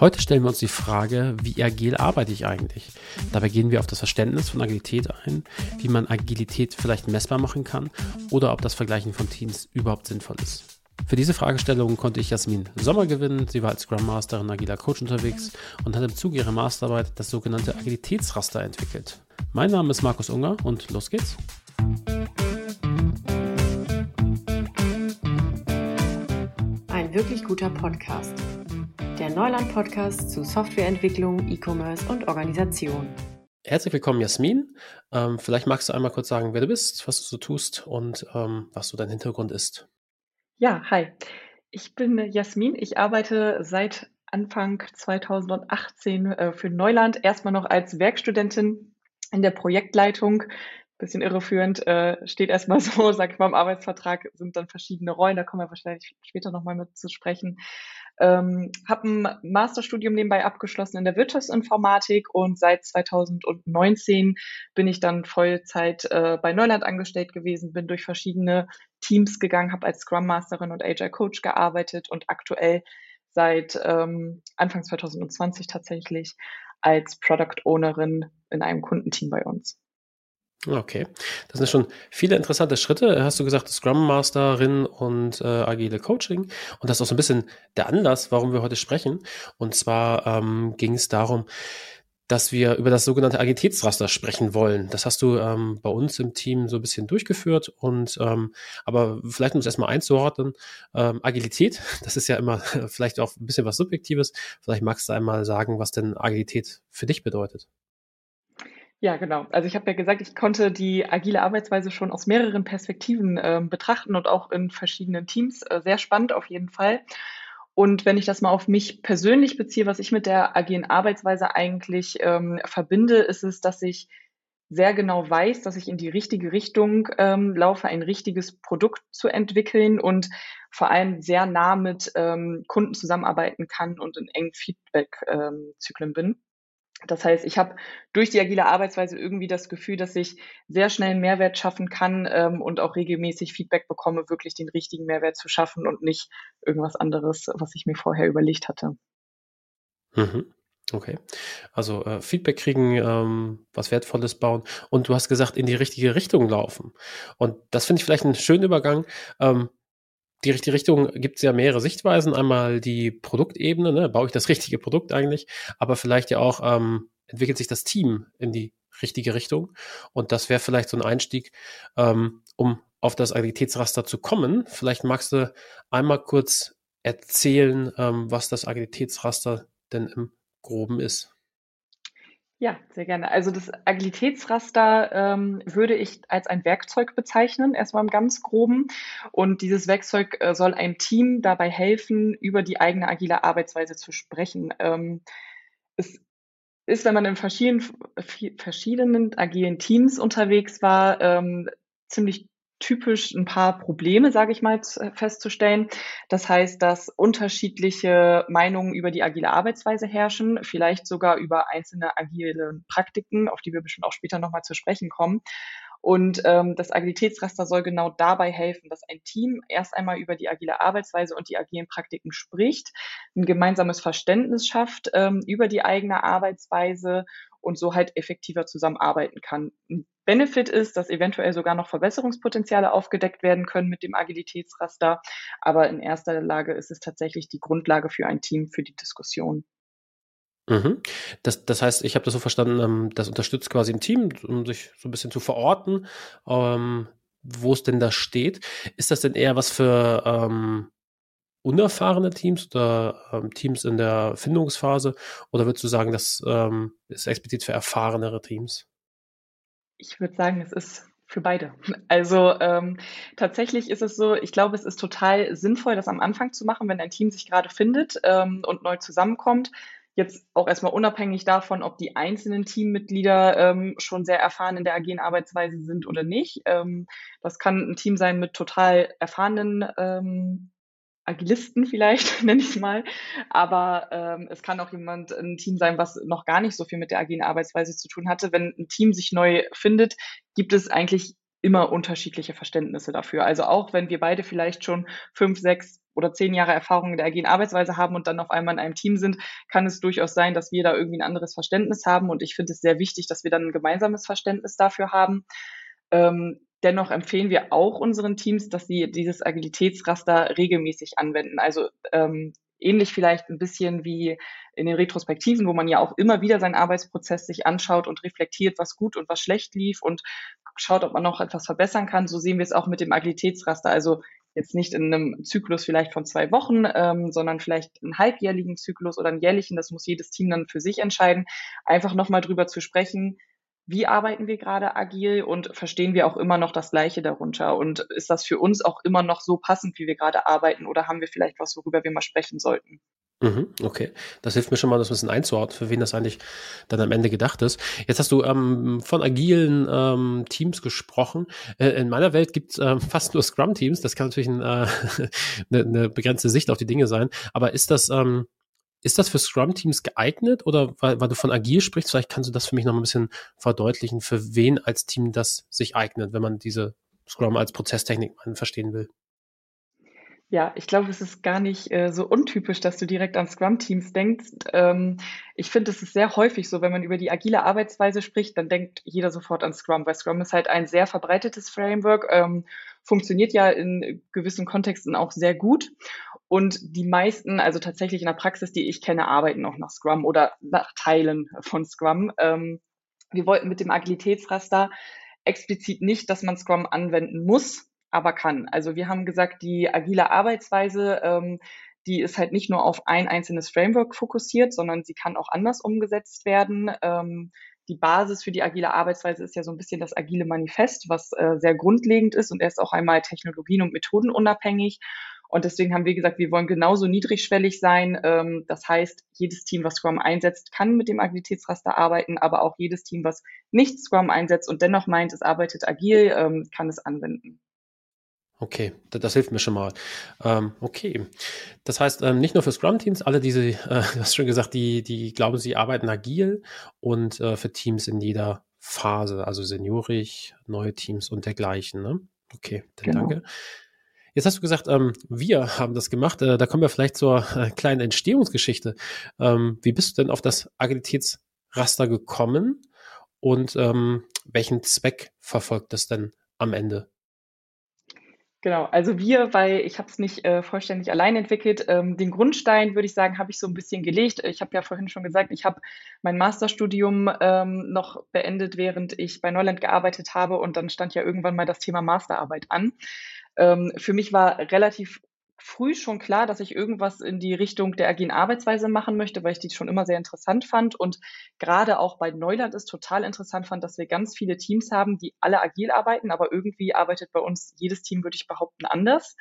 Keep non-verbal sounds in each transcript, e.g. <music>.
Heute stellen wir uns die Frage, wie agil arbeite ich eigentlich? Dabei gehen wir auf das Verständnis von Agilität ein, wie man Agilität vielleicht messbar machen kann oder ob das Vergleichen von Teams überhaupt sinnvoll ist. Für diese Fragestellung konnte ich Jasmin Sommer gewinnen. Sie war als Scrum Masterin agiler Coach unterwegs und hat im Zuge ihrer Masterarbeit das sogenannte Agilitätsraster entwickelt. Mein Name ist Markus Unger und los geht's. Wirklich guter Podcast der Neuland-Podcast zu Softwareentwicklung, E-Commerce und Organisation. Herzlich willkommen, Jasmin. Ähm, vielleicht magst du einmal kurz sagen, wer du bist, was du so tust und ähm, was so dein Hintergrund ist. Ja, hi. Ich bin Jasmin. Ich arbeite seit Anfang 2018 äh, für Neuland, erstmal noch als Werkstudentin in der Projektleitung. Bisschen irreführend, äh, steht erstmal <laughs> so, sag ich mal, im Arbeitsvertrag sind dann verschiedene Rollen, da kommen wir wahrscheinlich später nochmal mit zu sprechen. Ähm, habe ein Masterstudium nebenbei abgeschlossen in der Wirtschaftsinformatik und seit 2019 bin ich dann Vollzeit äh, bei Neuland angestellt gewesen, bin durch verschiedene Teams gegangen, habe als Scrum Masterin und Agile Coach gearbeitet und aktuell seit ähm, Anfang 2020 tatsächlich als Product Ownerin in einem Kundenteam bei uns. Okay, das sind schon viele interessante Schritte. Hast du gesagt, Scrum Masterin und äh, agile Coaching. Und das ist auch so ein bisschen der Anlass, warum wir heute sprechen. Und zwar ähm, ging es darum, dass wir über das sogenannte Agilitätsraster sprechen wollen. Das hast du ähm, bei uns im Team so ein bisschen durchgeführt. Und ähm, aber vielleicht um es erstmal einzuordnen, ähm, Agilität, <laughs> das ist ja immer <laughs> vielleicht auch ein bisschen was Subjektives. Vielleicht magst du einmal sagen, was denn Agilität für dich bedeutet. Ja, genau. Also ich habe ja gesagt, ich konnte die agile Arbeitsweise schon aus mehreren Perspektiven äh, betrachten und auch in verschiedenen Teams. Äh, sehr spannend auf jeden Fall. Und wenn ich das mal auf mich persönlich beziehe, was ich mit der agilen Arbeitsweise eigentlich ähm, verbinde, ist es, dass ich sehr genau weiß, dass ich in die richtige Richtung ähm, laufe, ein richtiges Produkt zu entwickeln und vor allem sehr nah mit ähm, Kunden zusammenarbeiten kann und in engen Feedback-Zyklen ähm, bin. Das heißt, ich habe durch die agile Arbeitsweise irgendwie das Gefühl, dass ich sehr schnell einen Mehrwert schaffen kann ähm, und auch regelmäßig Feedback bekomme, wirklich den richtigen Mehrwert zu schaffen und nicht irgendwas anderes, was ich mir vorher überlegt hatte. Mhm. Okay. Also äh, Feedback kriegen, ähm, was Wertvolles bauen und du hast gesagt, in die richtige Richtung laufen. Und das finde ich vielleicht einen schönen Übergang. Ähm, die richtige Richtung gibt es ja mehrere Sichtweisen. Einmal die Produktebene, ne? baue ich das richtige Produkt eigentlich, aber vielleicht ja auch ähm, entwickelt sich das Team in die richtige Richtung. Und das wäre vielleicht so ein Einstieg, ähm, um auf das Agilitätsraster zu kommen. Vielleicht magst du einmal kurz erzählen, ähm, was das Agilitätsraster denn im Groben ist. Ja, sehr gerne. Also das Agilitätsraster ähm, würde ich als ein Werkzeug bezeichnen, erstmal im ganz groben. Und dieses Werkzeug äh, soll einem Team dabei helfen, über die eigene agile Arbeitsweise zu sprechen. Ähm, es ist, wenn man in verschiedenen, verschiedenen agilen Teams unterwegs war, ähm, ziemlich typisch ein paar Probleme, sage ich mal, festzustellen. Das heißt, dass unterschiedliche Meinungen über die agile Arbeitsweise herrschen, vielleicht sogar über einzelne agile Praktiken, auf die wir bestimmt auch später nochmal zu sprechen kommen. Und ähm, das Agilitätsraster soll genau dabei helfen, dass ein Team erst einmal über die agile Arbeitsweise und die agilen Praktiken spricht, ein gemeinsames Verständnis schafft ähm, über die eigene Arbeitsweise und so halt effektiver zusammenarbeiten kann. Ein Benefit ist, dass eventuell sogar noch Verbesserungspotenziale aufgedeckt werden können mit dem Agilitätsraster. Aber in erster Lage ist es tatsächlich die Grundlage für ein Team für die Diskussion. Mhm. Das, das heißt, ich habe das so verstanden, ähm, das unterstützt quasi ein Team, um sich so ein bisschen zu verorten, ähm, wo es denn da steht. Ist das denn eher was für ähm, unerfahrene Teams oder ähm, Teams in der Findungsphase? Oder würdest du sagen, das ähm, ist explizit für erfahrenere Teams? Ich würde sagen, es ist für beide. Also ähm, tatsächlich ist es so, ich glaube, es ist total sinnvoll, das am Anfang zu machen, wenn ein Team sich gerade findet ähm, und neu zusammenkommt. Jetzt auch erstmal unabhängig davon, ob die einzelnen Teammitglieder ähm, schon sehr erfahren in der agilen Arbeitsweise sind oder nicht. Ähm, das kann ein Team sein mit total erfahrenen ähm, Agilisten vielleicht, <laughs> nenne ich es mal. Aber ähm, es kann auch jemand, ein Team sein, was noch gar nicht so viel mit der agilen Arbeitsweise zu tun hatte. Wenn ein Team sich neu findet, gibt es eigentlich immer unterschiedliche Verständnisse dafür. Also auch wenn wir beide vielleicht schon fünf, sechs oder zehn Jahre Erfahrung in der agilen Arbeitsweise haben und dann auf einmal in einem Team sind, kann es durchaus sein, dass wir da irgendwie ein anderes Verständnis haben. Und ich finde es sehr wichtig, dass wir dann ein gemeinsames Verständnis dafür haben. Ähm, dennoch empfehlen wir auch unseren Teams, dass sie dieses Agilitätsraster regelmäßig anwenden. Also ähm, ähnlich vielleicht ein bisschen wie in den Retrospektiven, wo man ja auch immer wieder seinen Arbeitsprozess sich anschaut und reflektiert, was gut und was schlecht lief und schaut, ob man noch etwas verbessern kann. So sehen wir es auch mit dem Agilitätsraster. Also jetzt nicht in einem Zyklus vielleicht von zwei Wochen, ähm, sondern vielleicht einen halbjährlichen Zyklus oder einen jährlichen. Das muss jedes Team dann für sich entscheiden. Einfach nochmal drüber zu sprechen, wie arbeiten wir gerade agil und verstehen wir auch immer noch das Gleiche darunter? Und ist das für uns auch immer noch so passend, wie wir gerade arbeiten? Oder haben wir vielleicht was, worüber wir mal sprechen sollten? Mhm, okay, das hilft mir schon mal, das ein bisschen einzuordnen, für wen das eigentlich dann am Ende gedacht ist. Jetzt hast du ähm, von agilen ähm, Teams gesprochen. Äh, in meiner Welt gibt es äh, <laughs> fast nur Scrum-Teams. Das kann natürlich ein, äh, eine, <laughs> eine begrenzte Sicht auf die Dinge sein. Aber ist das ähm, ist das für Scrum-Teams geeignet oder weil, weil du von agil sprichst, vielleicht kannst du das für mich noch ein bisschen verdeutlichen, für wen als Team das sich eignet, wenn man diese Scrum als Prozesstechnik verstehen will? Ja, ich glaube, es ist gar nicht äh, so untypisch, dass du direkt an Scrum-Teams denkst. Ähm, ich finde, es ist sehr häufig so, wenn man über die agile Arbeitsweise spricht, dann denkt jeder sofort an Scrum, weil Scrum ist halt ein sehr verbreitetes Framework, ähm, funktioniert ja in gewissen Kontexten auch sehr gut. Und die meisten, also tatsächlich in der Praxis, die ich kenne, arbeiten auch nach Scrum oder nach Teilen von Scrum. Ähm, wir wollten mit dem Agilitätsraster explizit nicht, dass man Scrum anwenden muss, aber kann. Also wir haben gesagt, die agile Arbeitsweise, ähm, die ist halt nicht nur auf ein einzelnes Framework fokussiert, sondern sie kann auch anders umgesetzt werden. Ähm, die Basis für die agile Arbeitsweise ist ja so ein bisschen das agile Manifest, was äh, sehr grundlegend ist und erst auch einmal technologien- und methodenunabhängig. Und deswegen haben wir gesagt, wir wollen genauso niedrigschwellig sein. Ähm, das heißt, jedes Team, was Scrum einsetzt, kann mit dem Agilitätsraster arbeiten, aber auch jedes Team, was nicht Scrum einsetzt und dennoch meint, es arbeitet agil, ähm, kann es anwenden. Okay, das, das, hilft mir schon mal. Ähm, okay, das heißt ähm, nicht nur für Scrum-Teams, alle diese, äh, <laughs> du hast schon gesagt, die, die glauben, sie arbeiten agil und äh, für Teams in jeder Phase, also seniorisch, neue Teams und dergleichen. Ne? Okay, dann genau. danke. Jetzt hast du gesagt, ähm, wir haben das gemacht. Äh, da kommen wir vielleicht zur äh, kleinen Entstehungsgeschichte. Ähm, wie bist du denn auf das Agilitätsraster gekommen und ähm, welchen Zweck verfolgt das denn am Ende? Genau, also wir, weil ich habe es nicht äh, vollständig allein entwickelt, ähm, den Grundstein, würde ich sagen, habe ich so ein bisschen gelegt. Ich habe ja vorhin schon gesagt, ich habe mein Masterstudium ähm, noch beendet, während ich bei Neuland gearbeitet habe und dann stand ja irgendwann mal das Thema Masterarbeit an. Ähm, für mich war relativ früh schon klar, dass ich irgendwas in die Richtung der agilen Arbeitsweise machen möchte, weil ich die schon immer sehr interessant fand und gerade auch bei Neuland ist total interessant fand, dass wir ganz viele Teams haben, die alle agil arbeiten, aber irgendwie arbeitet bei uns jedes Team, würde ich behaupten, anders.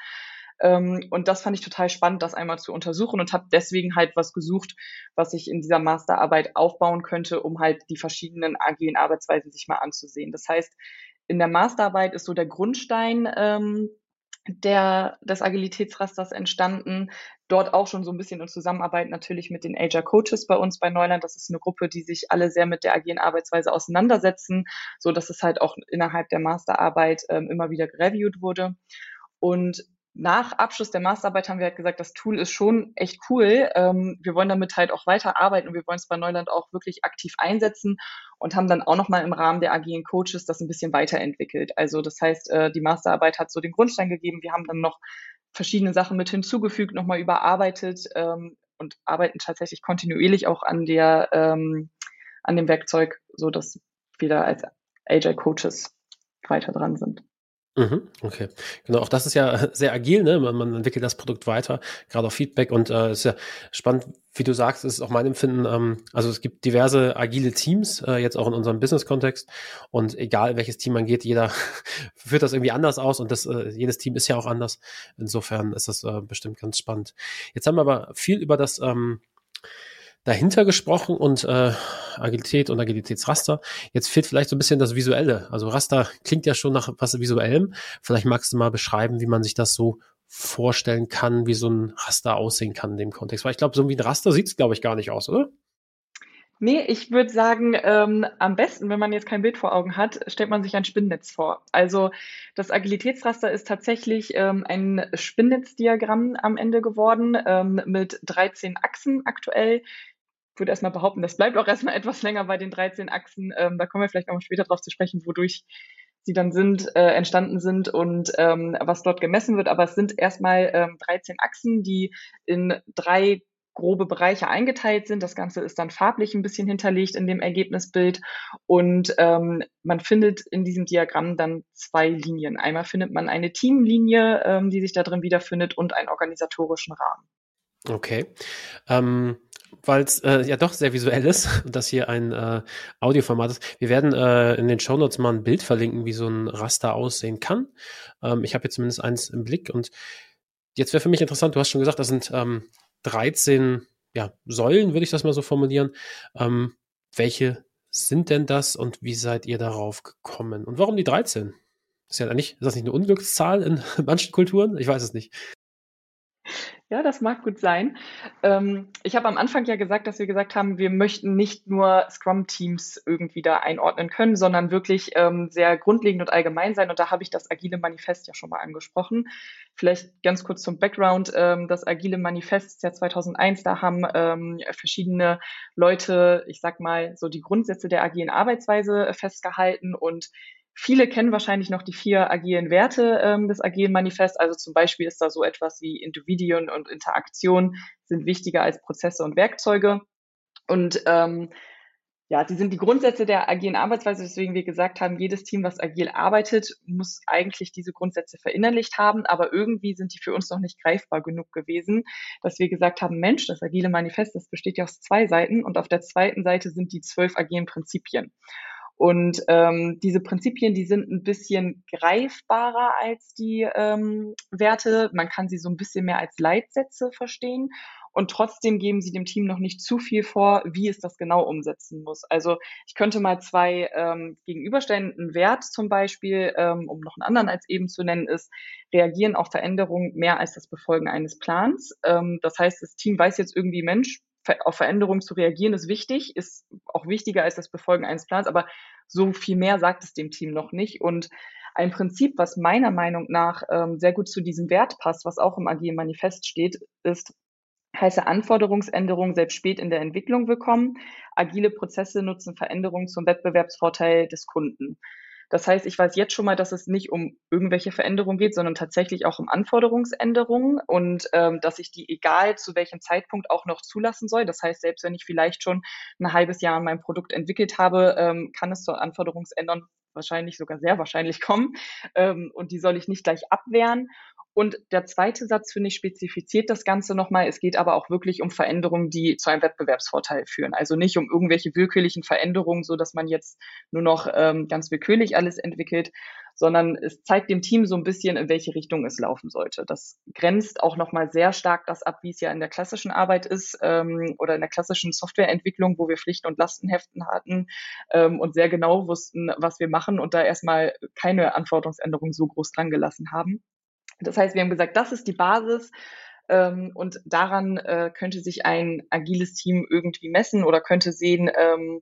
Ähm, und das fand ich total spannend, das einmal zu untersuchen und habe deswegen halt was gesucht, was ich in dieser Masterarbeit aufbauen könnte, um halt die verschiedenen agilen Arbeitsweisen sich mal anzusehen. Das heißt, in der Masterarbeit ist so der Grundstein ähm, der, des Agilitätsrasters entstanden. Dort auch schon so ein bisschen in Zusammenarbeit natürlich mit den Agile Coaches bei uns bei Neuland. Das ist eine Gruppe, die sich alle sehr mit der agilen Arbeitsweise auseinandersetzen, so dass es halt auch innerhalb der Masterarbeit ähm, immer wieder gereviewt wurde. Und nach Abschluss der Masterarbeit haben wir halt gesagt, das Tool ist schon echt cool. Ähm, wir wollen damit halt auch weiter arbeiten und wir wollen es bei Neuland auch wirklich aktiv einsetzen und haben dann auch nochmal im Rahmen der agilen Coaches das ein bisschen weiterentwickelt. Also das heißt, äh, die Masterarbeit hat so den Grundstein gegeben. Wir haben dann noch verschiedene Sachen mit hinzugefügt, nochmal überarbeitet ähm, und arbeiten tatsächlich kontinuierlich auch an der, ähm, an dem Werkzeug, so dass wir da als Agile Coaches weiter dran sind. Mhm, okay, genau. Auch das ist ja <laughs> sehr agil, ne? Man, man entwickelt das Produkt weiter, gerade auf Feedback und äh, ist ja spannend, wie du sagst, ist auch mein Empfinden. Ähm, also es gibt diverse agile Teams äh, jetzt auch in unserem Business-Kontext und egal welches Team man geht, jeder <laughs> führt das irgendwie anders aus und das äh, jedes Team ist ja auch anders. Insofern ist das äh, bestimmt ganz spannend. Jetzt haben wir aber viel über das ähm, dahinter gesprochen und äh, Agilität und Agilitätsraster. Jetzt fehlt vielleicht so ein bisschen das Visuelle. Also Raster klingt ja schon nach was Visuellem. Vielleicht magst du mal beschreiben, wie man sich das so vorstellen kann, wie so ein Raster aussehen kann in dem Kontext. Weil ich glaube, so wie ein Raster sieht es, glaube ich, gar nicht aus, oder? Nee, ich würde sagen, ähm, am besten, wenn man jetzt kein Bild vor Augen hat, stellt man sich ein Spinnnetz vor. Also das Agilitätsraster ist tatsächlich ähm, ein Spinnnetzdiagramm am Ende geworden ähm, mit 13 Achsen aktuell. Ich würde erstmal behaupten, das bleibt auch erstmal <laughs> etwas länger bei den 13 Achsen. Ähm, da kommen wir vielleicht auch später drauf zu sprechen, wodurch sie dann sind, äh, entstanden sind und ähm, was dort gemessen wird. Aber es sind erstmal ähm, 13 Achsen, die in drei grobe Bereiche eingeteilt sind. Das Ganze ist dann farblich ein bisschen hinterlegt in dem Ergebnisbild und ähm, man findet in diesem Diagramm dann zwei Linien. Einmal findet man eine Teamlinie, ähm, die sich da drin wiederfindet und einen organisatorischen Rahmen. Okay. Ähm, Weil es äh, ja doch sehr visuell ist <laughs> und das hier ein äh, Audioformat ist. Wir werden äh, in den Shownotes mal ein Bild verlinken, wie so ein Raster aussehen kann. Ähm, ich habe jetzt zumindest eins im Blick und jetzt wäre für mich interessant, du hast schon gesagt, das sind ähm, 13 ja, Säulen, würde ich das mal so formulieren. Ähm, welche sind denn das und wie seid ihr darauf gekommen? Und warum die 13? Ist, ja nicht, ist das nicht eine Unglückszahl in <laughs> manchen Kulturen? Ich weiß es nicht. <laughs> Ja, das mag gut sein. Ähm, ich habe am Anfang ja gesagt, dass wir gesagt haben, wir möchten nicht nur Scrum-Teams irgendwie da einordnen können, sondern wirklich ähm, sehr grundlegend und allgemein sein. Und da habe ich das Agile Manifest ja schon mal angesprochen. Vielleicht ganz kurz zum Background. Ähm, das Agile Manifest ist ja 2001, da haben ähm, verschiedene Leute, ich sag mal, so die Grundsätze der agilen Arbeitsweise festgehalten und Viele kennen wahrscheinlich noch die vier agilen Werte ähm, des agilen Manifests. Also zum Beispiel ist da so etwas wie Individuen und Interaktion sind wichtiger als Prozesse und Werkzeuge. Und ähm, ja, die sind die Grundsätze der agilen Arbeitsweise, weswegen wir gesagt haben, jedes Team, was agil arbeitet, muss eigentlich diese Grundsätze verinnerlicht haben, aber irgendwie sind die für uns noch nicht greifbar genug gewesen, dass wir gesagt haben, Mensch, das agile Manifest, das besteht ja aus zwei Seiten und auf der zweiten Seite sind die zwölf agilen Prinzipien. Und ähm, diese Prinzipien, die sind ein bisschen greifbarer als die ähm, Werte. Man kann sie so ein bisschen mehr als Leitsätze verstehen. Und trotzdem geben sie dem Team noch nicht zu viel vor, wie es das genau umsetzen muss. Also ich könnte mal zwei ähm, gegenüberstellen. Ein Wert zum Beispiel, ähm, um noch einen anderen als eben zu nennen, ist, reagieren auf Veränderungen mehr als das Befolgen eines Plans. Ähm, das heißt, das Team weiß jetzt irgendwie, Mensch, auf Veränderungen zu reagieren ist wichtig, ist auch wichtiger als das Befolgen eines Plans, aber so viel mehr sagt es dem Team noch nicht. Und ein Prinzip, was meiner Meinung nach ähm, sehr gut zu diesem Wert passt, was auch im Agilen Manifest steht, ist, heiße Anforderungsänderungen selbst spät in der Entwicklung willkommen. Agile Prozesse nutzen Veränderungen zum Wettbewerbsvorteil des Kunden. Das heißt, ich weiß jetzt schon mal, dass es nicht um irgendwelche Veränderungen geht, sondern tatsächlich auch um Anforderungsänderungen und ähm, dass ich die egal zu welchem Zeitpunkt auch noch zulassen soll. Das heißt, selbst wenn ich vielleicht schon ein halbes Jahr an meinem Produkt entwickelt habe, ähm, kann es zur Anforderungsänderung wahrscheinlich sogar sehr wahrscheinlich kommen. Ähm, und die soll ich nicht gleich abwehren. Und der zweite Satz, finde ich, spezifiziert das Ganze nochmal. Es geht aber auch wirklich um Veränderungen, die zu einem Wettbewerbsvorteil führen. Also nicht um irgendwelche willkürlichen Veränderungen, so dass man jetzt nur noch ähm, ganz willkürlich alles entwickelt, sondern es zeigt dem Team so ein bisschen, in welche Richtung es laufen sollte. Das grenzt auch nochmal sehr stark das ab, wie es ja in der klassischen Arbeit ist ähm, oder in der klassischen Softwareentwicklung, wo wir Pflichten und Lastenheften hatten ähm, und sehr genau wussten, was wir machen und da erstmal keine Anforderungsänderungen so groß dran gelassen haben. Das heißt, wir haben gesagt, das ist die Basis ähm, und daran äh, könnte sich ein agiles Team irgendwie messen oder könnte sehen, ähm,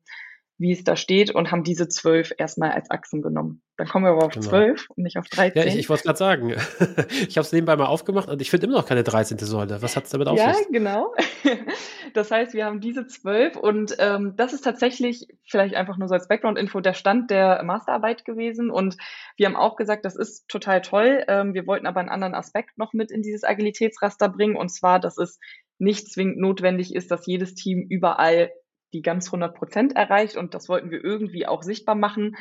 wie es da steht und haben diese zwölf erstmal als Achsen genommen. Dann kommen wir aber auf genau. zwölf und nicht auf 13. Ja, ich, ich wollte gerade sagen, <laughs> ich habe es nebenbei mal aufgemacht und ich finde immer noch keine 13. Säule. Was hat es damit auf sich? Ja, genau. <laughs> Das heißt, wir haben diese zwölf und ähm, das ist tatsächlich vielleicht einfach nur so als Background-Info der Stand der Masterarbeit gewesen und wir haben auch gesagt, das ist total toll. Ähm, wir wollten aber einen anderen Aspekt noch mit in dieses Agilitätsraster bringen und zwar, dass es nicht zwingend notwendig ist, dass jedes Team überall die ganz 100 Prozent erreicht und das wollten wir irgendwie auch sichtbar machen,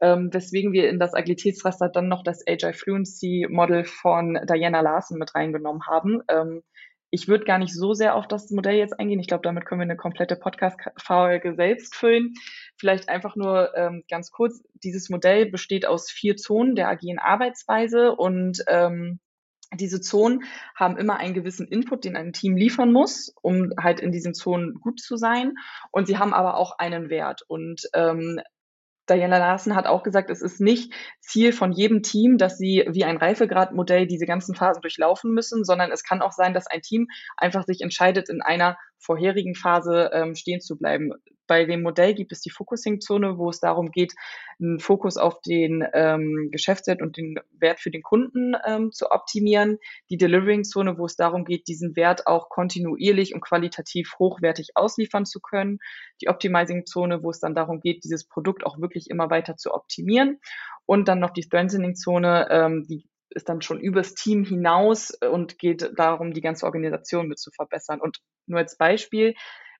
ähm, weswegen wir in das Agilitätsraster dann noch das Agile Fluency Model von Diana Larsen mit reingenommen haben. Ähm, ich würde gar nicht so sehr auf das Modell jetzt eingehen. Ich glaube, damit können wir eine komplette Podcast-Folge selbst füllen. Vielleicht einfach nur ähm, ganz kurz. Dieses Modell besteht aus vier Zonen der agilen Arbeitsweise und ähm, diese Zonen haben immer einen gewissen Input, den ein Team liefern muss, um halt in diesen Zonen gut zu sein. Und sie haben aber auch einen Wert. Und ähm, Diana Larsen hat auch gesagt, es ist nicht Ziel von jedem Team, dass sie wie ein Reifegradmodell diese ganzen Phasen durchlaufen müssen, sondern es kann auch sein, dass ein Team einfach sich entscheidet, in einer vorherigen Phase ähm, stehen zu bleiben. bei dem Modell gibt es die Focusing-Zone, wo es darum geht, einen Fokus auf den ähm, Geschäftswert und den Wert für den Kunden ähm, zu optimieren. Die Delivering-Zone, wo es darum geht, diesen Wert auch kontinuierlich und qualitativ hochwertig ausliefern zu können. Die Optimizing-Zone, wo es dann darum geht, dieses Produkt auch wirklich immer weiter zu optimieren. Und dann noch die Strengthening-Zone, ähm, die ist dann schon übers Team hinaus und geht darum, die ganze Organisation mit zu verbessern. Und nur als Beispiel,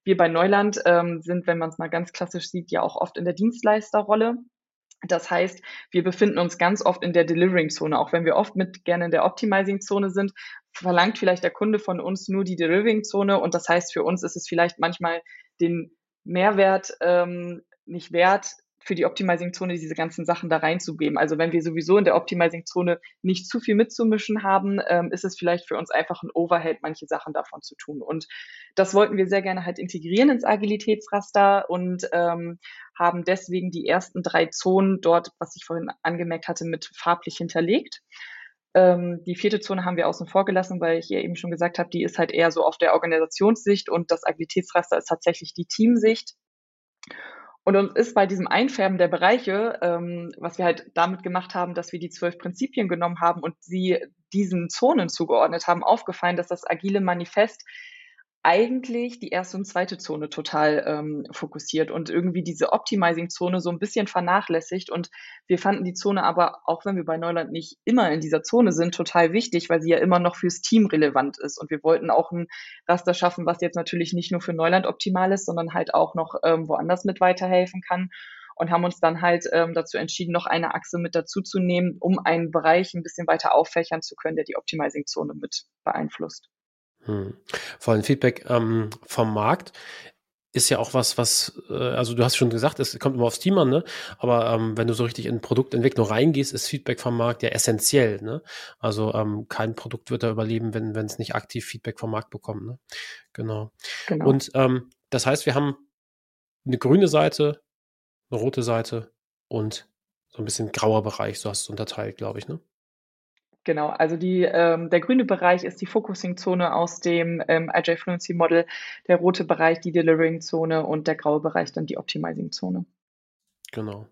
wir bei Neuland ähm, sind, wenn man es mal ganz klassisch sieht, ja auch oft in der Dienstleisterrolle. Das heißt, wir befinden uns ganz oft in der Delivering-Zone, auch wenn wir oft mit gerne in der Optimizing-Zone sind, verlangt vielleicht der Kunde von uns nur die Delivering-Zone und das heißt, für uns ist es vielleicht manchmal den Mehrwert ähm, nicht wert, für die Optimizing-Zone diese ganzen Sachen da reinzugeben. Also wenn wir sowieso in der Optimizing-Zone nicht zu viel mitzumischen haben, ähm, ist es vielleicht für uns einfach ein Overhead, manche Sachen davon zu tun. Und das wollten wir sehr gerne halt integrieren ins Agilitätsraster und ähm, haben deswegen die ersten drei Zonen dort, was ich vorhin angemerkt hatte, mit farblich hinterlegt. Ähm, die vierte Zone haben wir außen vor gelassen, weil ich ja eben schon gesagt habe, die ist halt eher so auf der Organisationssicht und das Agilitätsraster ist tatsächlich die Teamsicht. Und uns ist bei diesem Einfärben der Bereiche, ähm, was wir halt damit gemacht haben, dass wir die zwölf Prinzipien genommen haben und sie diesen Zonen zugeordnet haben, aufgefallen, dass das agile Manifest eigentlich die erste und zweite Zone total ähm, fokussiert und irgendwie diese Optimizing-Zone so ein bisschen vernachlässigt. Und wir fanden die Zone aber, auch wenn wir bei Neuland nicht immer in dieser Zone sind, total wichtig, weil sie ja immer noch fürs Team relevant ist. Und wir wollten auch ein Raster schaffen, was jetzt natürlich nicht nur für Neuland optimal ist, sondern halt auch noch ähm, woanders mit weiterhelfen kann. Und haben uns dann halt ähm, dazu entschieden, noch eine Achse mit dazu zu nehmen, um einen Bereich ein bisschen weiter auffächern zu können, der die Optimizing-Zone mit beeinflusst. Hm. Vor allem Feedback ähm, vom Markt ist ja auch was, was, äh, also du hast schon gesagt, es kommt immer aufs Team an, ne? Aber ähm, wenn du so richtig in Produktentwicklung reingehst, ist Feedback vom Markt ja essentiell, ne? Also ähm, kein Produkt wird da überleben, wenn wenn es nicht aktiv Feedback vom Markt bekommt, ne? Genau. genau. Und ähm, das heißt, wir haben eine grüne Seite, eine rote Seite und so ein bisschen grauer Bereich, so hast du es unterteilt, glaube ich, ne? Genau, also die, ähm, der grüne Bereich ist die Focusing-Zone aus dem ähm, Agile Fluency Model, der rote Bereich die Delivering-Zone und der graue Bereich dann die Optimizing-Zone. Genau,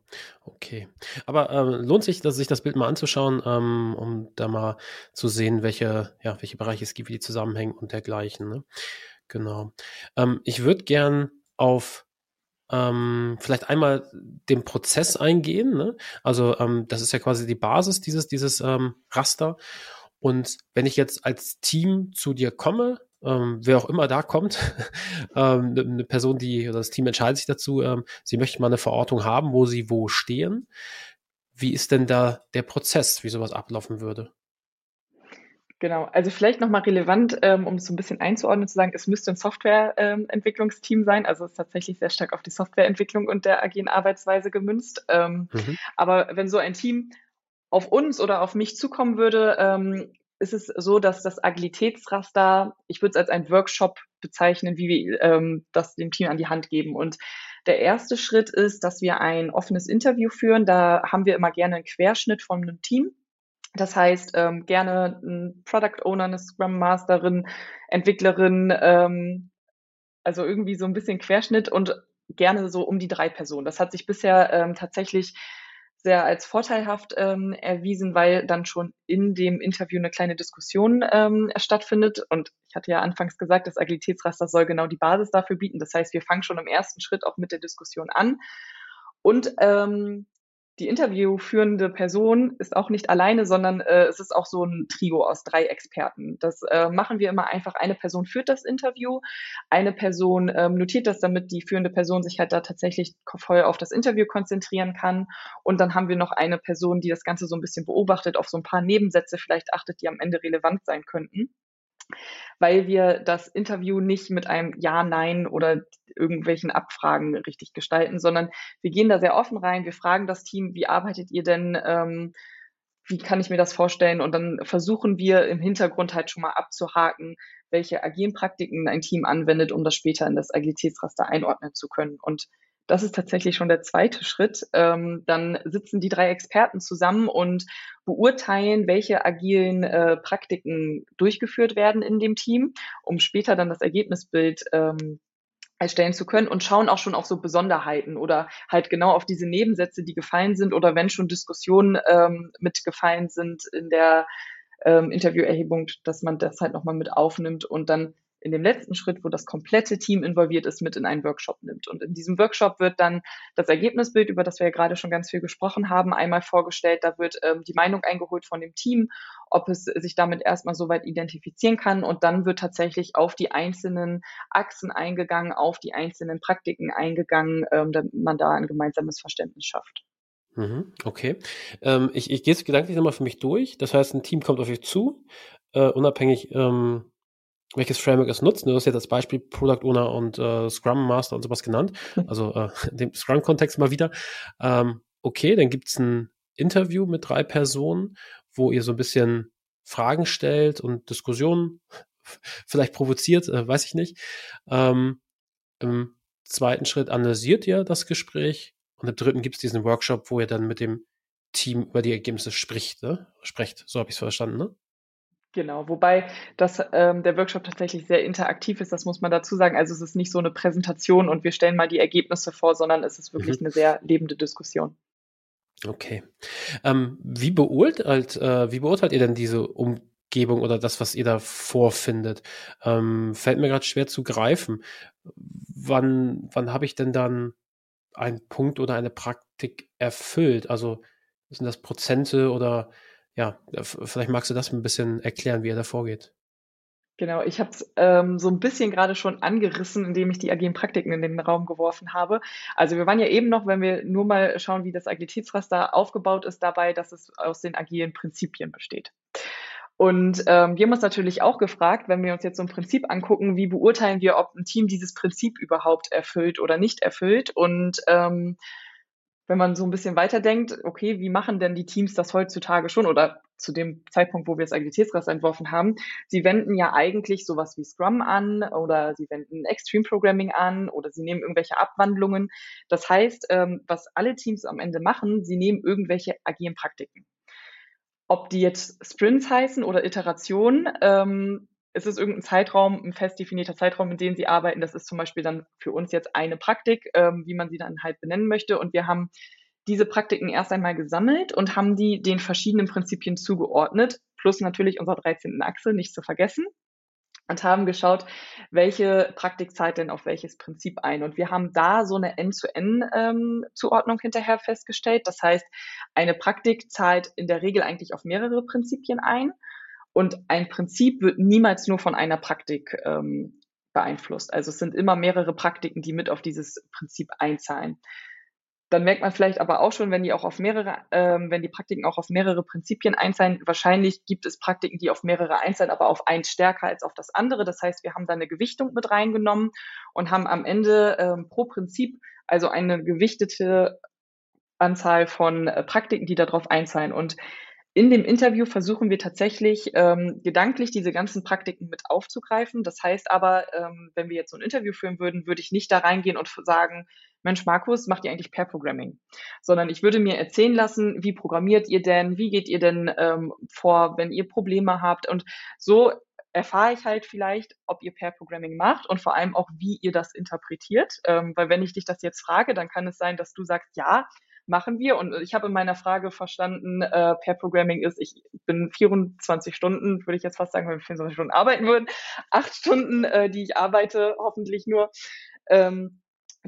okay. Aber ähm, lohnt sich, dass, sich das Bild mal anzuschauen, ähm, um da mal zu sehen, welche, ja, welche Bereiche es gibt, wie die zusammenhängen und dergleichen. Ne? Genau. Ähm, ich würde gern auf ähm, vielleicht einmal den Prozess eingehen. Ne? Also ähm, das ist ja quasi die Basis dieses, dieses ähm, Raster. Und wenn ich jetzt als Team zu dir komme, ähm, wer auch immer da kommt, <laughs> ähm, eine ne Person, die, oder das Team entscheidet sich dazu, ähm, sie möchten mal eine Verortung haben, wo sie wo stehen. Wie ist denn da der Prozess, wie sowas ablaufen würde? Genau, also vielleicht nochmal relevant, ähm, um es so ein bisschen einzuordnen, zu sagen, es müsste ein Softwareentwicklungsteam ähm, sein. Also es ist tatsächlich sehr stark auf die Softwareentwicklung und der agilen Arbeitsweise gemünzt. Ähm, mhm. Aber wenn so ein Team auf uns oder auf mich zukommen würde, ähm, ist es so, dass das Agilitätsraster, ich würde es als ein Workshop bezeichnen, wie wir ähm, das dem Team an die Hand geben. Und der erste Schritt ist, dass wir ein offenes Interview führen. Da haben wir immer gerne einen Querschnitt von einem Team das heißt, ähm, gerne ein Product Owner, eine Scrum Masterin, Entwicklerin, ähm, also irgendwie so ein bisschen Querschnitt und gerne so um die drei Personen. Das hat sich bisher ähm, tatsächlich sehr als vorteilhaft ähm, erwiesen, weil dann schon in dem Interview eine kleine Diskussion ähm, stattfindet. Und ich hatte ja anfangs gesagt, das Agilitätsraster soll genau die Basis dafür bieten. Das heißt, wir fangen schon im ersten Schritt auch mit der Diskussion an. Und ähm, die interviewführende Person ist auch nicht alleine, sondern äh, es ist auch so ein Trio aus drei Experten. Das äh, machen wir immer einfach. Eine Person führt das Interview, eine Person ähm, notiert das, damit die führende Person sich halt da tatsächlich voll auf das Interview konzentrieren kann. Und dann haben wir noch eine Person, die das Ganze so ein bisschen beobachtet, auf so ein paar Nebensätze vielleicht achtet, die am Ende relevant sein könnten weil wir das Interview nicht mit einem Ja, Nein oder irgendwelchen Abfragen richtig gestalten, sondern wir gehen da sehr offen rein. Wir fragen das Team, wie arbeitet ihr denn? Ähm, wie kann ich mir das vorstellen? Und dann versuchen wir im Hintergrund halt schon mal abzuhaken, welche agilen Praktiken ein Team anwendet, um das später in das Agilitätsraster einordnen zu können. Und das ist tatsächlich schon der zweite Schritt. Ähm, dann sitzen die drei Experten zusammen und beurteilen, welche agilen äh, Praktiken durchgeführt werden in dem Team, um später dann das Ergebnisbild ähm, erstellen zu können und schauen auch schon auf so Besonderheiten oder halt genau auf diese Nebensätze, die gefallen sind oder wenn schon Diskussionen ähm, mitgefallen sind in der ähm, Interviewerhebung, dass man das halt nochmal mit aufnimmt und dann in dem letzten Schritt, wo das komplette Team involviert ist, mit in einen Workshop nimmt. Und in diesem Workshop wird dann das Ergebnisbild, über das wir ja gerade schon ganz viel gesprochen haben, einmal vorgestellt. Da wird ähm, die Meinung eingeholt von dem Team, ob es sich damit erstmal soweit identifizieren kann. Und dann wird tatsächlich auf die einzelnen Achsen eingegangen, auf die einzelnen Praktiken eingegangen, ähm, damit man da ein gemeinsames Verständnis schafft. Mhm, okay. Ähm, ich, ich gehe es gedanklich nochmal für mich durch. Das heißt, ein Team kommt auf euch zu, äh, unabhängig ähm, welches Framework es nutzt. Du hast jetzt als Beispiel Product Owner und äh, Scrum Master und sowas genannt. <laughs> Also äh, dem Scrum-Kontext mal wieder. Ähm, okay, dann gibt's ein Interview mit drei Personen, wo ihr so ein bisschen Fragen stellt und Diskussionen <laughs> vielleicht provoziert, äh, weiß ich nicht. Ähm, Im zweiten Schritt analysiert ihr das Gespräch und im dritten gibt's diesen Workshop, wo ihr dann mit dem Team über die Ergebnisse spricht, ne? Sprecht, so habe ich es verstanden, ne? Genau, wobei das, ähm, der Workshop tatsächlich sehr interaktiv ist, das muss man dazu sagen. Also es ist nicht so eine Präsentation und wir stellen mal die Ergebnisse vor, sondern es ist wirklich mhm. eine sehr lebende Diskussion. Okay. Ähm, wie, beurteilt, äh, wie beurteilt ihr denn diese Umgebung oder das, was ihr da vorfindet? Ähm, fällt mir gerade schwer zu greifen. Wann, wann habe ich denn dann einen Punkt oder eine Praktik erfüllt? Also sind das Prozente oder ja, vielleicht magst du das ein bisschen erklären, wie er da vorgeht. Genau, ich habe es ähm, so ein bisschen gerade schon angerissen, indem ich die agilen Praktiken in den Raum geworfen habe. Also wir waren ja eben noch, wenn wir nur mal schauen, wie das Agilitätsraster aufgebaut ist, dabei, dass es aus den agilen Prinzipien besteht. Und ähm, wir haben uns natürlich auch gefragt, wenn wir uns jetzt so ein Prinzip angucken, wie beurteilen wir, ob ein Team dieses Prinzip überhaupt erfüllt oder nicht erfüllt. Und ähm, wenn man so ein bisschen weiterdenkt, okay, wie machen denn die Teams das heutzutage schon oder zu dem Zeitpunkt, wo wir das Agilitätsraster entworfen haben, sie wenden ja eigentlich sowas wie Scrum an oder sie wenden Extreme Programming an oder sie nehmen irgendwelche Abwandlungen. Das heißt, ähm, was alle Teams am Ende machen, sie nehmen irgendwelche agilen Praktiken. Ob die jetzt Sprints heißen oder Iterationen, ähm, es ist irgendein Zeitraum, ein fest definierter Zeitraum, in dem sie arbeiten. Das ist zum Beispiel dann für uns jetzt eine Praktik, ähm, wie man sie dann halt benennen möchte. Und wir haben diese Praktiken erst einmal gesammelt und haben die den verschiedenen Prinzipien zugeordnet, plus natürlich unserer 13. Achse, nicht zu vergessen. Und haben geschaut, welche Praktik zahlt denn auf welches Prinzip ein. Und wir haben da so eine End-zu-End-Zuordnung ähm, hinterher festgestellt. Das heißt, eine Praktik zahlt in der Regel eigentlich auf mehrere Prinzipien ein. Und ein Prinzip wird niemals nur von einer Praktik ähm, beeinflusst. Also es sind immer mehrere Praktiken, die mit auf dieses Prinzip einzahlen. Dann merkt man vielleicht aber auch schon, wenn die auch auf mehrere, ähm, wenn die Praktiken auch auf mehrere Prinzipien einzahlen, wahrscheinlich gibt es Praktiken, die auf mehrere einzahlen, aber auf eins stärker als auf das andere. Das heißt, wir haben da eine Gewichtung mit reingenommen und haben am Ende ähm, pro Prinzip also eine gewichtete Anzahl von äh, Praktiken, die darauf einzahlen. Und in dem Interview versuchen wir tatsächlich ähm, gedanklich diese ganzen Praktiken mit aufzugreifen. Das heißt aber, ähm, wenn wir jetzt so ein Interview führen würden, würde ich nicht da reingehen und sagen, Mensch, Markus, macht ihr eigentlich Pair Programming? Sondern ich würde mir erzählen lassen, wie programmiert ihr denn, wie geht ihr denn ähm, vor, wenn ihr Probleme habt? Und so erfahre ich halt vielleicht, ob ihr Pair Programming macht und vor allem auch, wie ihr das interpretiert. Ähm, weil wenn ich dich das jetzt frage, dann kann es sein, dass du sagst, ja, machen wir. Und ich habe in meiner Frage verstanden, äh, Pair Programming ist, ich bin 24 Stunden, würde ich jetzt fast sagen, wenn wir 24 Stunden arbeiten würden, acht Stunden, äh, die ich arbeite, hoffentlich nur. Ähm,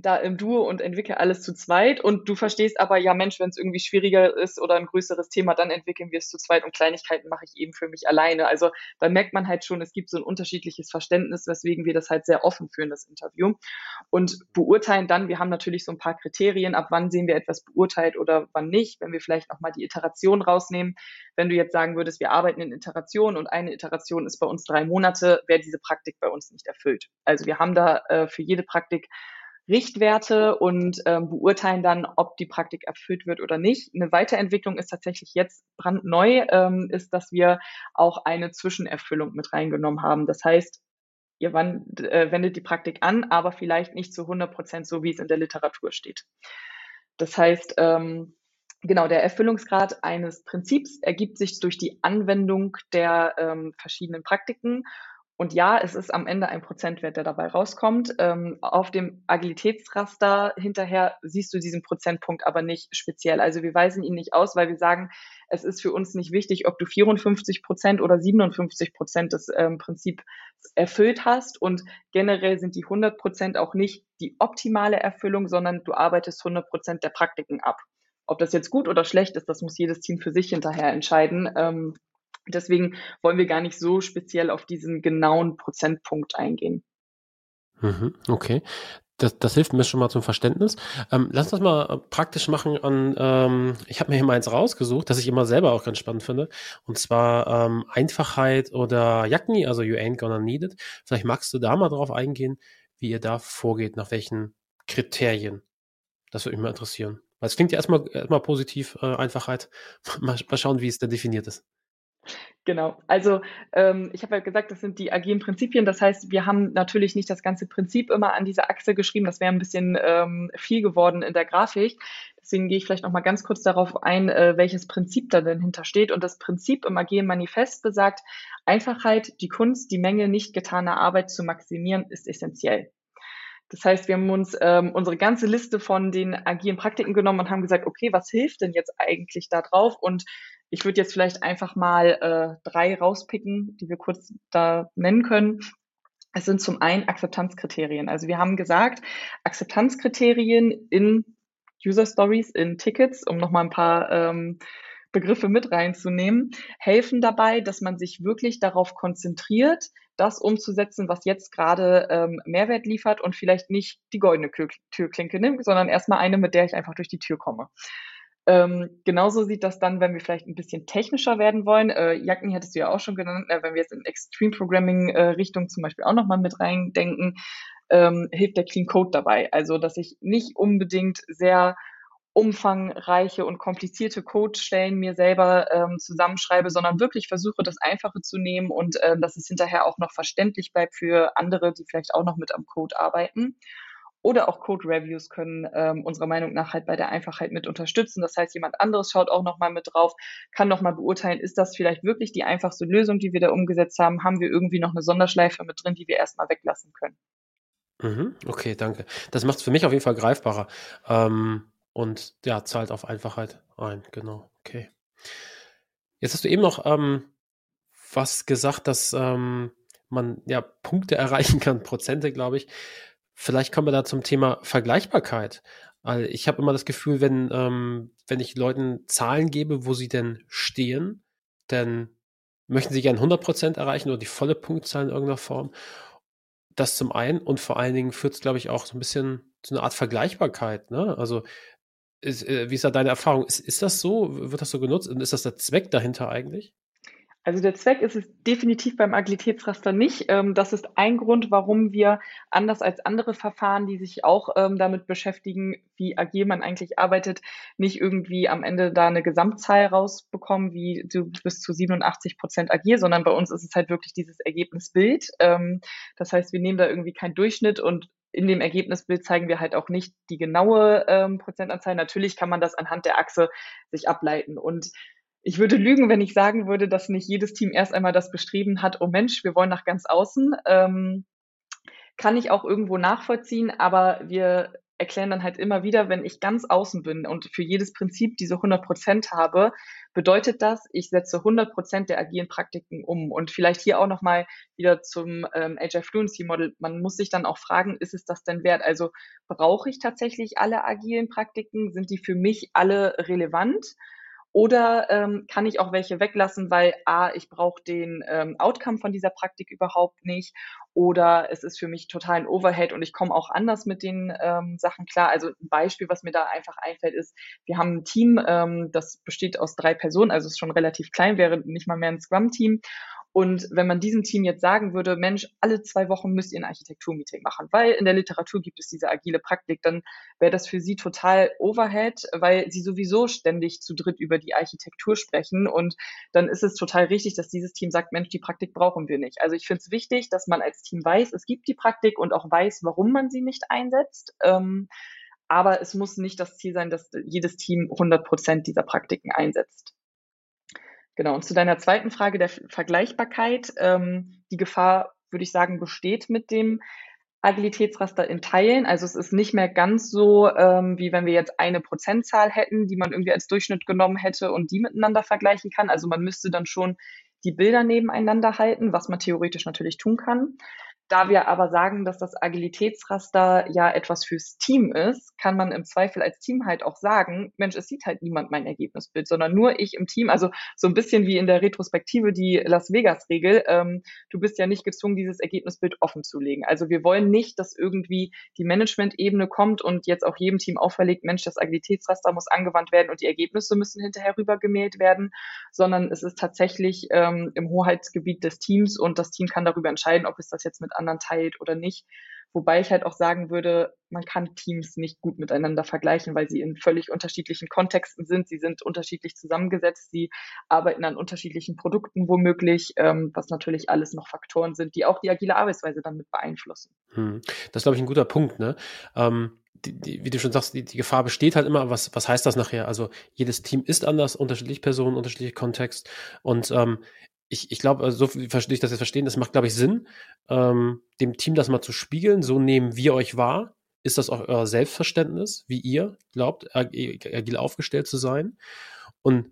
da im Duo und entwickle alles zu zweit und du verstehst aber, ja Mensch, wenn es irgendwie schwieriger ist oder ein größeres Thema, dann entwickeln wir es zu zweit und Kleinigkeiten mache ich eben für mich alleine. Also da merkt man halt schon, es gibt so ein unterschiedliches Verständnis, weswegen wir das halt sehr offen führen, das Interview. Und beurteilen dann, wir haben natürlich so ein paar Kriterien, ab wann sehen wir etwas beurteilt oder wann nicht, wenn wir vielleicht nochmal die Iteration rausnehmen. Wenn du jetzt sagen würdest, wir arbeiten in Iterationen und eine Iteration ist bei uns drei Monate, wäre diese Praktik bei uns nicht erfüllt. Also wir haben da äh, für jede Praktik Richtwerte und ähm, beurteilen dann, ob die Praktik erfüllt wird oder nicht. Eine Weiterentwicklung ist tatsächlich jetzt brandneu, ähm, ist, dass wir auch eine Zwischenerfüllung mit reingenommen haben. Das heißt, ihr wand, äh, wendet die Praktik an, aber vielleicht nicht zu 100 Prozent so, wie es in der Literatur steht. Das heißt, ähm, Genau, der Erfüllungsgrad eines Prinzips ergibt sich durch die Anwendung der ähm, verschiedenen Praktiken Und ja, es ist am Ende ein Prozentwert, der dabei rauskommt. Ähm, auf dem Agilitätsraster hinterher siehst du diesen Prozentpunkt aber nicht speziell. Also wir weisen ihn nicht aus, weil wir sagen, es ist für uns nicht wichtig, ob du 54 Prozent oder 57 Prozent des ähm, Prinzips erfüllt hast. Und generell sind die 100 Prozent auch nicht die optimale Erfüllung, sondern du arbeitest 100 Prozent der Praktiken ab. Ob das jetzt gut oder schlecht ist, das muss jedes Team für sich hinterher entscheiden. Ähm, Deswegen wollen wir gar nicht so speziell auf diesen genauen Prozentpunkt eingehen. Mhm, okay. Das, das hilft mir schon mal zum Verständnis. Ähm, lass uns mal äh, praktisch machen an, ähm, ich habe mir hier mal eins rausgesucht, das ich immer selber auch ganz spannend finde. Und zwar ähm, Einfachheit oder Jacken, also you ain't gonna need it. Vielleicht magst du da mal drauf eingehen, wie ihr da vorgeht, nach welchen Kriterien. Das würde mich mal interessieren. Weil es klingt ja erstmal, erstmal positiv, äh, Einfachheit. <laughs> mal, mal schauen, wie es da definiert ist. Genau. Also ähm, ich habe ja gesagt, das sind die agilen Prinzipien. Das heißt, wir haben natürlich nicht das ganze Prinzip immer an diese Achse geschrieben. Das wäre ein bisschen ähm, viel geworden in der Grafik. Deswegen gehe ich vielleicht noch mal ganz kurz darauf ein, äh, welches Prinzip da denn hintersteht. Und das Prinzip im agilen Manifest besagt, Einfachheit, die Kunst, die Menge nicht getaner Arbeit zu maximieren, ist essentiell. Das heißt, wir haben uns ähm, unsere ganze Liste von den agilen Praktiken genommen und haben gesagt, okay, was hilft denn jetzt eigentlich da drauf? Und ich würde jetzt vielleicht einfach mal äh, drei rauspicken, die wir kurz da nennen können. Es sind zum einen Akzeptanzkriterien. Also wir haben gesagt, Akzeptanzkriterien in User Stories, in Tickets, um nochmal ein paar ähm, Begriffe mit reinzunehmen, helfen dabei, dass man sich wirklich darauf konzentriert, das umzusetzen, was jetzt gerade ähm, Mehrwert liefert und vielleicht nicht die goldene Türklinke nimmt, sondern erstmal eine, mit der ich einfach durch die Tür komme. Ähm, genauso sieht das dann, wenn wir vielleicht ein bisschen technischer werden wollen. Äh, Jacken hattest du ja auch schon genannt, äh, wenn wir jetzt in Extreme Programming äh, Richtung zum Beispiel auch nochmal mit reindenken, ähm, hilft der Clean Code dabei. Also, dass ich nicht unbedingt sehr umfangreiche und komplizierte Codestellen mir selber ähm, zusammenschreibe, sondern wirklich versuche, das Einfache zu nehmen und äh, dass es hinterher auch noch verständlich bleibt für andere, die vielleicht auch noch mit am Code arbeiten oder auch Code-Reviews können ähm, unserer Meinung nach halt bei der Einfachheit mit unterstützen. Das heißt, jemand anderes schaut auch nochmal mit drauf, kann nochmal beurteilen, ist das vielleicht wirklich die einfachste Lösung, die wir da umgesetzt haben? Haben wir irgendwie noch eine Sonderschleife mit drin, die wir erstmal weglassen können? Mhm, okay, danke. Das macht es für mich auf jeden Fall greifbarer ähm, und ja, zahlt auf Einfachheit ein. Genau, okay. Jetzt hast du eben noch ähm, was gesagt, dass ähm, man ja Punkte <laughs> erreichen kann, Prozente, glaube ich. Vielleicht kommen wir da zum Thema Vergleichbarkeit. Weil ich habe immer das Gefühl, wenn, ähm, wenn ich Leuten Zahlen gebe, wo sie denn stehen, dann möchten sie gern 100% erreichen oder die volle Punktzahl in irgendeiner Form. Das zum einen und vor allen Dingen führt es, glaube ich, auch so ein bisschen zu einer Art Vergleichbarkeit. Ne? Also, ist, äh, wie ist da deine Erfahrung? Ist, ist das so? Wird das so genutzt? Und ist das der Zweck dahinter eigentlich? Also der Zweck ist es definitiv beim Agilitätsraster nicht. Ähm, das ist ein Grund, warum wir anders als andere Verfahren, die sich auch ähm, damit beschäftigen, wie agil man eigentlich arbeitet, nicht irgendwie am Ende da eine Gesamtzahl rausbekommen, wie du bis zu 87 Prozent agil, sondern bei uns ist es halt wirklich dieses Ergebnisbild. Ähm, das heißt, wir nehmen da irgendwie keinen Durchschnitt und in dem Ergebnisbild zeigen wir halt auch nicht die genaue Prozentanzahl. Natürlich kann man das anhand der Achse sich ableiten und ich würde lügen, wenn ich sagen würde, dass nicht jedes Team erst einmal das bestreben hat, oh Mensch, wir wollen nach ganz außen. Ähm, kann ich auch irgendwo nachvollziehen, aber wir erklären dann halt immer wieder, wenn ich ganz außen bin und für jedes Prinzip diese 100 Prozent habe, bedeutet das, ich setze 100 Prozent der agilen Praktiken um. Und vielleicht hier auch nochmal wieder zum ähm, Agile Fluency Model. Man muss sich dann auch fragen, ist es das denn wert? Also brauche ich tatsächlich alle agilen Praktiken? Sind die für mich alle relevant? Oder ähm, kann ich auch welche weglassen, weil A, ich brauche den ähm, Outcome von dieser Praktik überhaupt nicht oder es ist für mich total ein Overhead und ich komme auch anders mit den ähm, Sachen klar. Also ein Beispiel, was mir da einfach einfällt, ist, wir haben ein Team, ähm, das besteht aus drei Personen, also ist schon relativ klein, wäre nicht mal mehr ein Scrum-Team und wenn man diesem Team jetzt sagen würde, Mensch, alle zwei Wochen müsst ihr ein Architekturmeeting machen, weil in der Literatur gibt es diese agile Praktik, dann wäre das für sie total Overhead, weil sie sowieso ständig zu dritt über die Architektur sprechen. Und dann ist es total richtig, dass dieses Team sagt, Mensch, die Praktik brauchen wir nicht. Also ich finde es wichtig, dass man als Team weiß, es gibt die Praktik und auch weiß, warum man sie nicht einsetzt. Ähm, aber es muss nicht das Ziel sein, dass jedes Team 100 Prozent dieser Praktiken einsetzt. Genau, und zu deiner zweiten Frage der Vergleichbarkeit. Ähm, die Gefahr würde ich sagen, besteht mit dem Agilitätsraster in Teilen. Also es ist nicht mehr ganz so, ähm, wie wenn wir jetzt eine Prozentzahl hätten, die man irgendwie als Durchschnitt genommen hätte und die miteinander vergleichen kann. Also man müsste dann schon die Bilder nebeneinander halten, was man theoretisch natürlich tun kann. Da wir aber sagen, dass das Agilitätsraster ja etwas fürs Team ist, kann man im Zweifel als Team halt auch sagen, Mensch, es sieht halt niemand mein Ergebnisbild, sondern nur ich im Team. Also so ein bisschen wie in der Retrospektive die Las Vegas-Regel. Ähm, du bist ja nicht gezwungen, dieses Ergebnisbild offen zu legen. Also wir wollen nicht, dass irgendwie die Management-Ebene kommt und jetzt auch jedem Team auferlegt, Mensch, das Agilitätsraster muss angewandt werden und die Ergebnisse müssen hinterher rübergemäht werden, sondern es ist tatsächlich ähm, im Hoheitsgebiet des Teams und das Team kann darüber entscheiden, ob es das jetzt mit anderen teilt oder nicht. Wobei ich halt auch sagen würde, man kann Teams nicht gut miteinander vergleichen, weil sie in völlig unterschiedlichen Kontexten sind. Sie sind unterschiedlich zusammengesetzt, sie arbeiten an unterschiedlichen Produkten womöglich, ähm, was natürlich alles noch Faktoren sind, die auch die agile Arbeitsweise damit beeinflussen. Hm. Das ist, glaube ich, ein guter Punkt. Ne? Ähm, die, die, wie du schon sagst, die, die Gefahr besteht halt immer. Was, was heißt das nachher? Also jedes Team ist anders, unterschiedliche Personen, unterschiedliche Kontext. Und ähm, ich, ich glaube, also so verstehe ich das jetzt verstehen, das macht, glaube ich, Sinn, ähm, dem Team das mal zu spiegeln. So nehmen wir euch wahr. Ist das auch euer Selbstverständnis, wie ihr glaubt, agil aufgestellt zu sein? Und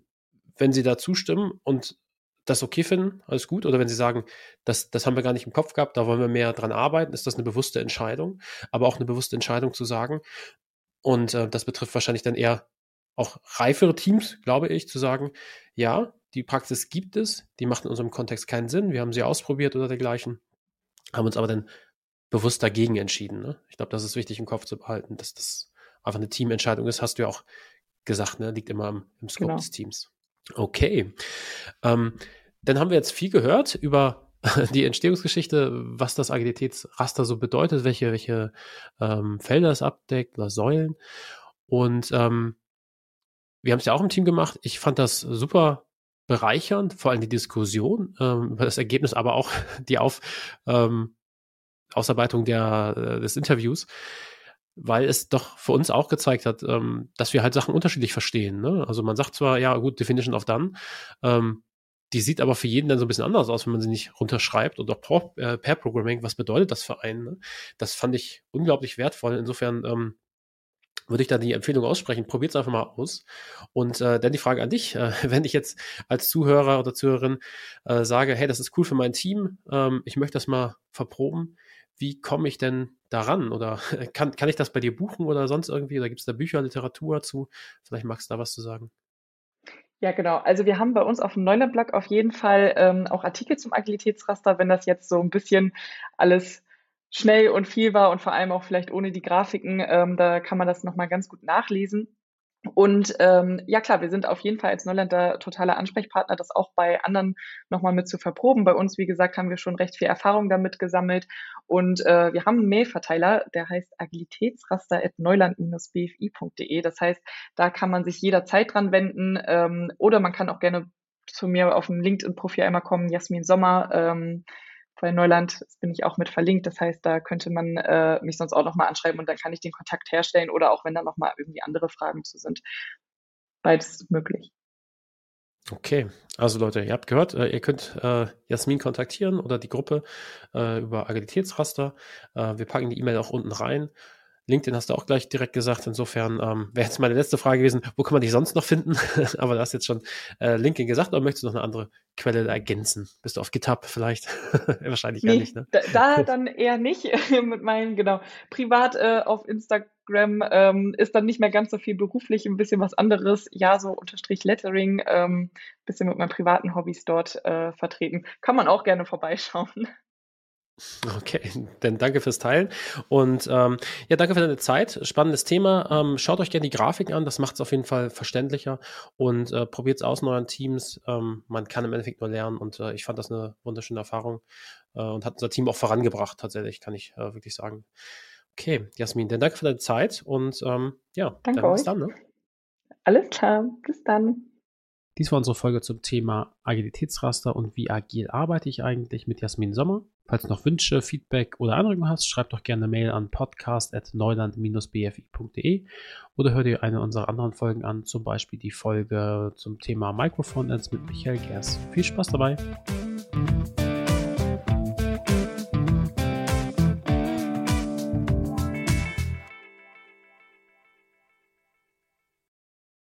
wenn sie da zustimmen und das okay finden, alles gut. Oder wenn sie sagen, das, das haben wir gar nicht im Kopf gehabt, da wollen wir mehr dran arbeiten, ist das eine bewusste Entscheidung. Aber auch eine bewusste Entscheidung zu sagen. Und äh, das betrifft wahrscheinlich dann eher auch reifere Teams, glaube ich, zu sagen, ja, die Praxis gibt es, die macht in unserem Kontext keinen Sinn, wir haben sie ausprobiert oder dergleichen, haben uns aber dann bewusst dagegen entschieden. Ne? Ich glaube, das ist wichtig im Kopf zu behalten, dass das einfach eine Teamentscheidung ist, hast du ja auch gesagt, ne? liegt immer im, im Scope genau. des Teams. Okay. Ähm, dann haben wir jetzt viel gehört über <laughs> die Entstehungsgeschichte, was das Agilitätsraster so bedeutet, welche, welche ähm, Felder es abdeckt oder Säulen. Und ähm, wir haben es ja auch im Team gemacht. Ich fand das super bereichernd, vor allem die Diskussion ähm, über das Ergebnis, aber auch <laughs> die Auf, ähm, Ausarbeitung der, äh, des Interviews, weil es doch für uns auch gezeigt hat, ähm, dass wir halt Sachen unterschiedlich verstehen. Ne? Also man sagt zwar, ja gut, Definition of Done, ähm, die sieht aber für jeden dann so ein bisschen anders aus, wenn man sie nicht runterschreibt und auch Pair, äh, Pair Programming, was bedeutet das für einen? Ne? Das fand ich unglaublich wertvoll. Insofern ähm, würde ich da die Empfehlung aussprechen. Probiert es einfach mal aus. Und äh, dann die Frage an dich, äh, <laughs> wenn ich jetzt als Zuhörer oder Zuhörerin äh, sage, hey, das ist cool für mein Team, ähm, ich möchte das mal verproben, wie komme ich denn daran? Oder <laughs> kann, kann ich das bei dir buchen oder sonst irgendwie? Oder gibt es da Bücher, Literatur dazu? Vielleicht magst du da was zu sagen. Ja, genau. Also wir haben bei uns auf dem Neuland-Blog auf jeden Fall ähm, auch Artikel zum Agilitätsraster, wenn das jetzt so ein bisschen alles schnell und viel war und vor allem auch vielleicht ohne die Grafiken. Ähm, da kann man das nochmal ganz gut nachlesen. Und ähm, ja klar, wir sind auf jeden Fall als Neuländer totaler Ansprechpartner, das auch bei anderen nochmal mit zu verproben. Bei uns, wie gesagt, haben wir schon recht viel Erfahrung damit gesammelt. Und äh, wir haben einen Mailverteiler, der heißt agilitätsraster.neuland-bfi.de. Das heißt, da kann man sich jederzeit dran wenden ähm, oder man kann auch gerne zu mir auf dem LinkedIn-Profil einmal kommen, Jasmin Sommer. Ähm, bei Neuland bin ich auch mit verlinkt. Das heißt, da könnte man äh, mich sonst auch nochmal anschreiben und dann kann ich den Kontakt herstellen oder auch wenn da nochmal irgendwie andere Fragen zu sind. Beides möglich. Okay, also Leute, ihr habt gehört, äh, ihr könnt äh, Jasmin kontaktieren oder die Gruppe äh, über Agilitätsraster. Äh, wir packen die E-Mail auch unten rein. LinkedIn hast du auch gleich direkt gesagt. Insofern ähm, wäre jetzt meine letzte Frage gewesen, wo kann man dich sonst noch finden? <laughs> Aber du hast jetzt schon äh, LinkedIn gesagt, oder möchtest du noch eine andere Quelle ergänzen? Bist du auf GitHub vielleicht? <laughs> Wahrscheinlich nee, gar nicht, ne? Da, da, <laughs> dann eher nicht. Mit meinen, genau, privat äh, auf Instagram ähm, ist dann nicht mehr ganz so viel beruflich, ein bisschen was anderes. Ja, so unterstrich Lettering, ähm, bisschen mit meinen privaten Hobbys dort äh, vertreten. Kann man auch gerne vorbeischauen. Okay, dann danke fürs Teilen und ähm, ja, danke für deine Zeit. Spannendes Thema. Ähm, schaut euch gerne die Grafiken an, das macht es auf jeden Fall verständlicher und äh, probiert es aus in euren Teams. Ähm, man kann im Endeffekt nur lernen und äh, ich fand das eine wunderschöne Erfahrung äh, und hat unser Team auch vorangebracht, tatsächlich, kann ich äh, wirklich sagen. Okay, Jasmin, dann danke für deine Zeit und ähm, ja, danke dann bis dann. Ne? Alles klar, bis dann. Dies war unsere Folge zum Thema Agilitätsraster und wie agil arbeite ich eigentlich mit Jasmin Sommer. Falls du noch Wünsche, Feedback oder Anregungen hast, schreib doch gerne eine Mail an podcast.neuland-bfi.de oder hör dir eine unserer anderen Folgen an, zum Beispiel die Folge zum Thema Ads mit Michael Gers. Viel Spaß dabei!